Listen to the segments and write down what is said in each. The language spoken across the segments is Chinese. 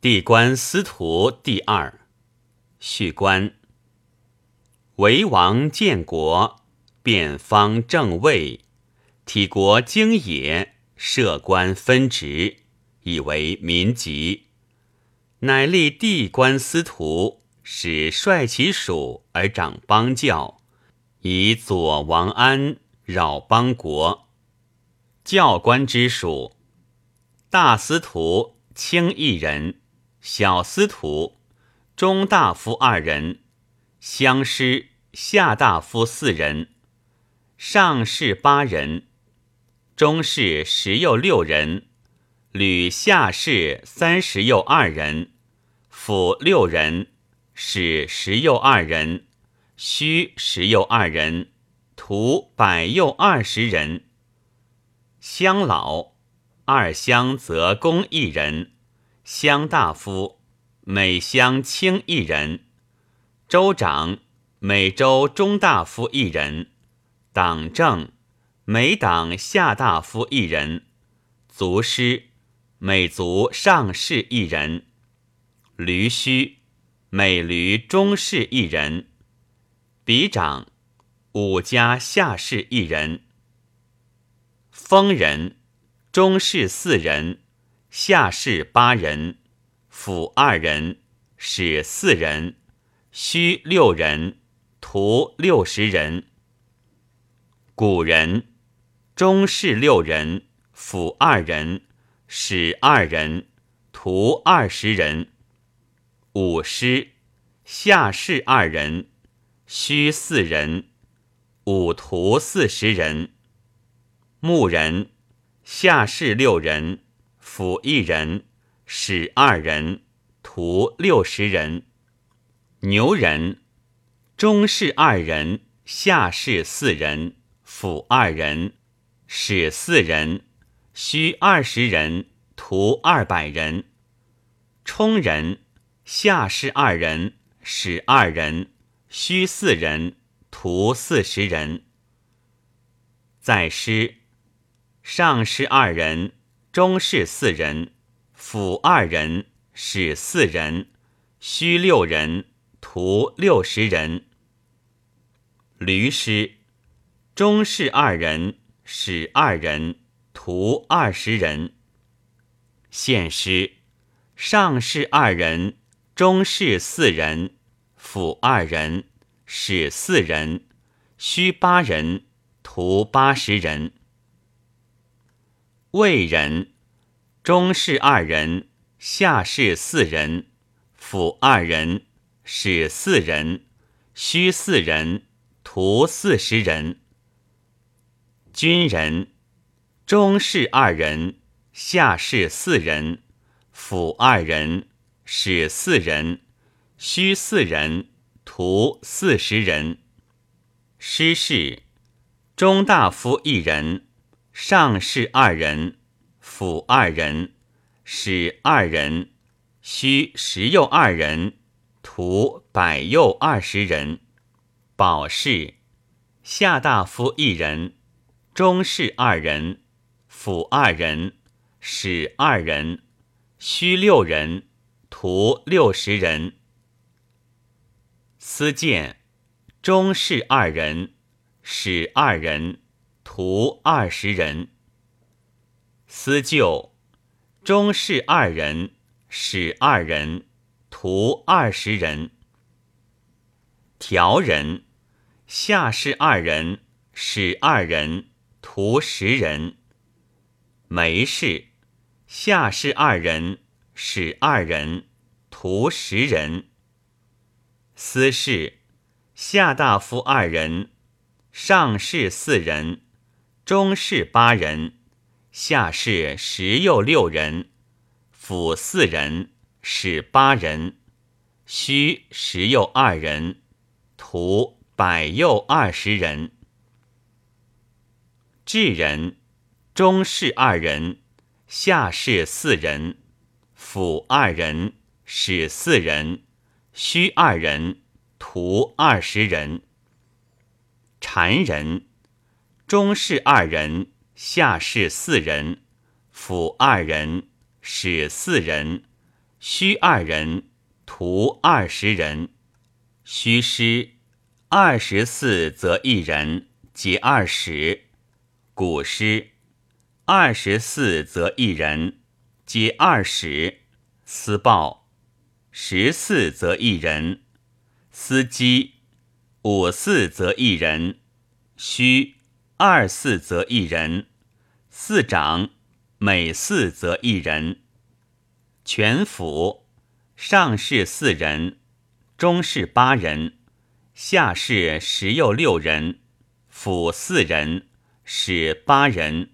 地官司徒第二，序官。为王建国，变方正位，体国经也，设官分职，以为民籍。乃立地官司徒，使率其属而掌邦教，以左王安扰邦国。教官之属，大司徒卿一人，小司徒中大夫二人，乡师下大夫四人，上士八人，中士十又六人。吕下士三十又二人，府六人，使十又二人，虚十又二人，徒百又二十人。乡老二乡则公一人，乡大夫每乡卿一人，州长每州中大夫一人，党政每党下大夫一人，卒师。每族上士一人，驴须每驴中士一人，比长五家下士一人，封人中士四人，下士八人，府二人，使四人，须六人，徒六十人。古人中士六人，府二人。使二人，徒二十人，五师下士二人，须四人，五徒四十人。牧人下士六人，辅一人，使二人，徒六十人。牛人中士二人，下士四人，辅二人，使四人。需二十人，徒二百人。充人下士二人，使二人，需四人，徒四十人。在师上士二人，中士四人，辅二人，使四人，须六人，徒六十人。驴师中士二人，使二人。徒二十人，县师上士二人，中士四人，辅二人，使四人，须八人，徒八十人。魏人中士二人，下士四人，辅二人，使四人，须四人，徒四十人。军人。中士二人，下士四人，辅二人，使四人，须四人，徒四十人。师事中大夫一人，上士二人，辅二人，使二人，须十又二人，徒百又二十人。保事下大夫一人，中士二人。辅二人，使二人，须六人，徒六十人。司谏中士二人，使二人，徒二十人。司救中士二人，使二人，徒二十人。调人下士二人，使二人，徒十人。梅氏下士二人，使二人，徒十人。司事下大夫二人，上士四人，中士八人，下士十又六人，辅四人，使八人，须十又二人，徒百又二十人。智人。中士二人，下士四人，辅二人，使四人，须二人，徒二十人。禅人，中士二人，下士四人，辅二人，使四人，虚二人，徒二十人。虚师二十四则一人，皆二十。古诗二十四则一人，皆二十。司报十四则一人，司机五四则一人，虚二四则一人，四长每四则一人。全府上士四人，中士八人，下士十又六人，府四人，使八人，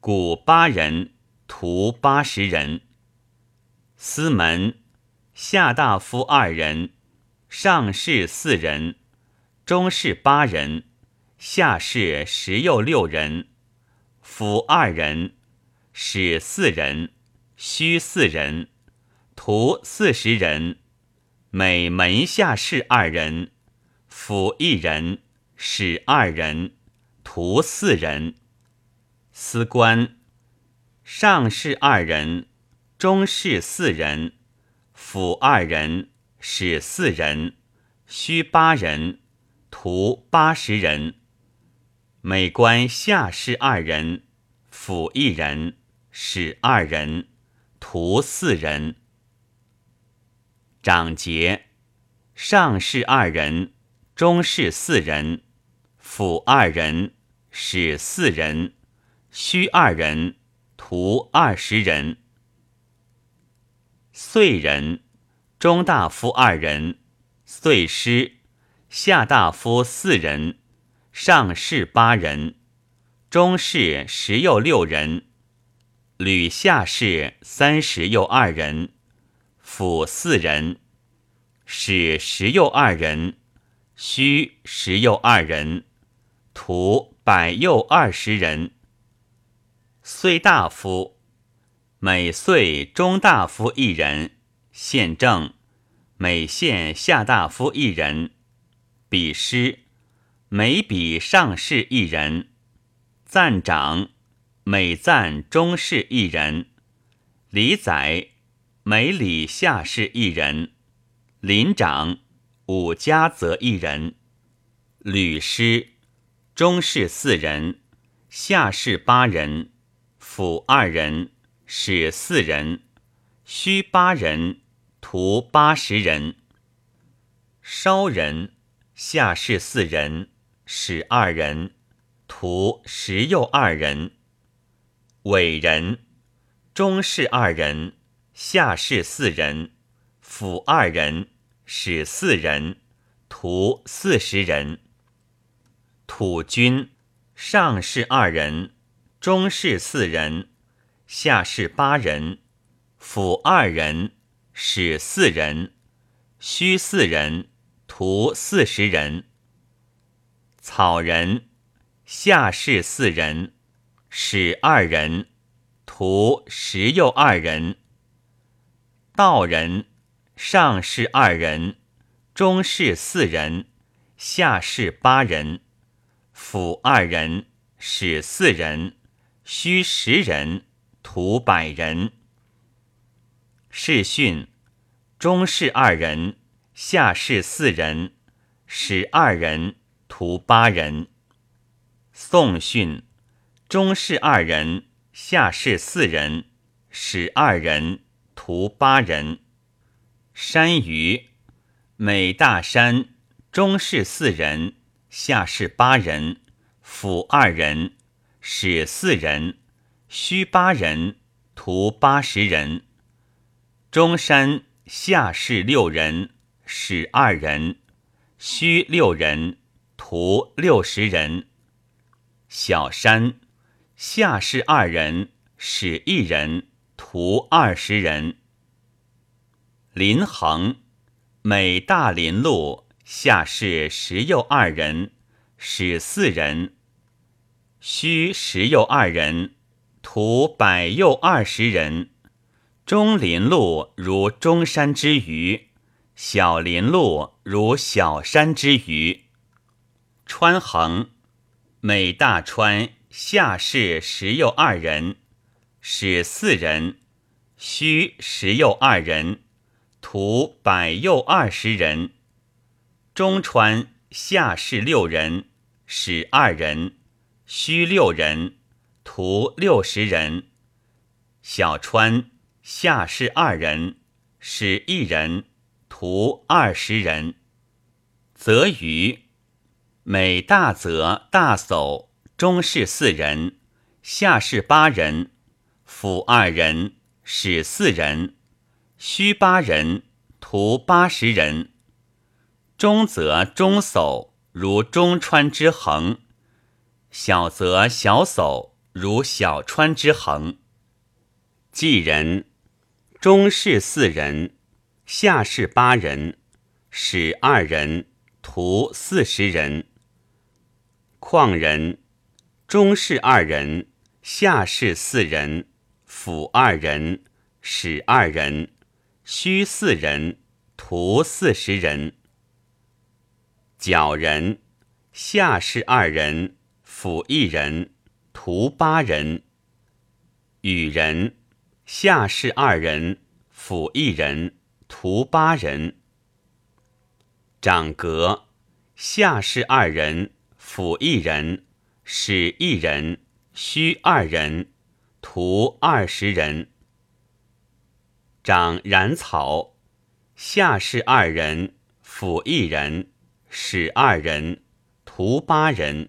古八人，徒八十人。司门。下大夫二人，上士四人，中士八人，下士十又六人，府二人，使四人。虚四人，徒四十人，每门下士二人，府一人，使二人，徒四人。司官上士二人，中士四人，府二人，使四人，虚八人，徒八十人。每官下士二人，府一人，使二人。徒四人，长节上士二人，中士四人，府二人，使四人，虚二人，徒二十人。岁人中大夫二人，岁师下大夫四人，上士八人，中士十又六人。吕下士三十又二人，府四人，使十又二人，虚十又二人，徒百又二十人。岁大夫每岁中大夫一人，县正每县下大夫一人，比师每笔上士一人，赞长。每赞中士一人，李宰每礼下士一人，林长五家则一人，吕师中士四人，下士八人，府二人，使四人，虚八人，徒八十人。烧人下士四人，使二人，徒十又二人。伟人，中士二人，下士四人，府二人，使四人，徒四十人。土军，上士二人，中士四人，下士八人，府二人，使四人，虚四人，徒四十人。草人，下士四人。使二人，徒十又二人。道人上士二人，中士四人，下士八人，府二人，使四人，虚十人，徒百人。士训中士二人，下士四人，使二人，徒八人。宋训。中士二人，下士四人，使二人，徒八人。山虞每大山，中士四人，下士八人，府二人，使四人，虚八人，徒八十人。中山下士六人，使二人，虚六人，徒六十人。小山。下士二人，使一人，徒二十人。林衡每大林路，下士十又二人，使四人，虚十又二人，徒百又二十人。中林路如中山之余，小林路如小山之余。川衡每大川。下士十有二人，使四人，虚十右二人，徒百右二十人。中川下士六人，使二人，虚六人，徒六十人。小川下士二人，使一人，徒二十人。则余每大则大叟，中士四人，下士八人，府二人。使四人，虚八人，徒八十人。中则中叟如中川之横，小则小叟如小川之横。济人，中士四人，下士八人，使二人，徒四十人。旷人，中士二人，下士四人。辅二人，使二人，虚四人，徒四十人。角人，下士二人，辅一人，徒八人。羽人，下士二人，辅一人，徒八人。长阁，下士二人，辅一人，使一人，虚二人。徒二十人，长染草，下士二人，辅一人，使二人，徒八人。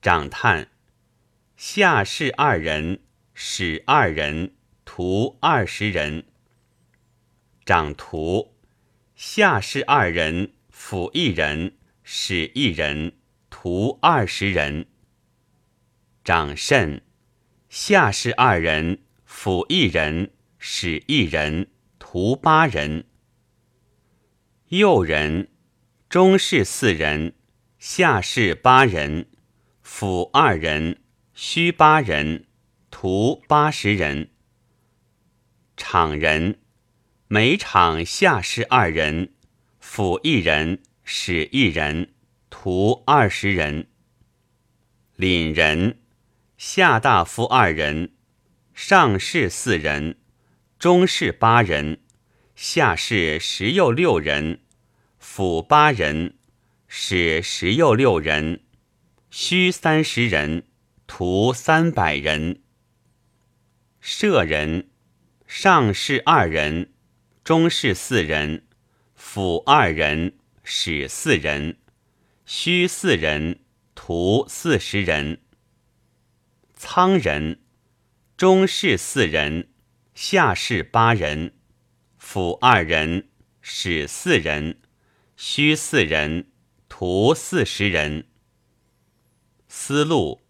长叹，下士二人，使二人，徒二十人。长徒，下士二人，辅一人，使一人，徒二十人。长甚。下士二人，辅一人，使一人，徒八人。右人，中士四人，下士八人，辅二人，虚八人，徒八十人。场人，每场下士二人，辅一人，使一人，徒二十人。领人。下大夫二人，上士四人，中士八人，下士十又六人，府八人，使十又六人，虚三十人，徒三百人。舍人，上士二人，中士四人，府二人，使四人，虚四人，徒四十人。仓人，中士四人，下士八人，辅二人，使四人，虚四人，徒四十人。思路，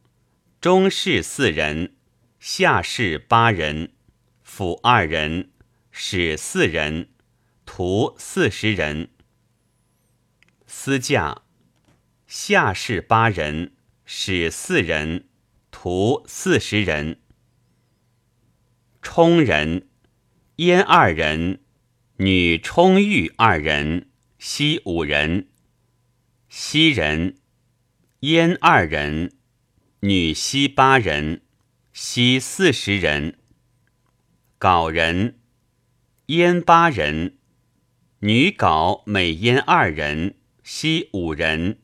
中士四人，下士八人，辅二人，使四人，徒四十人。司驾，下士八人，使四人。徒四十人，冲人，燕二人，女冲玉二人，西五人。西人，燕二人，女西八人，西四十人。稿人，燕八人，女稿美燕二人，西五人，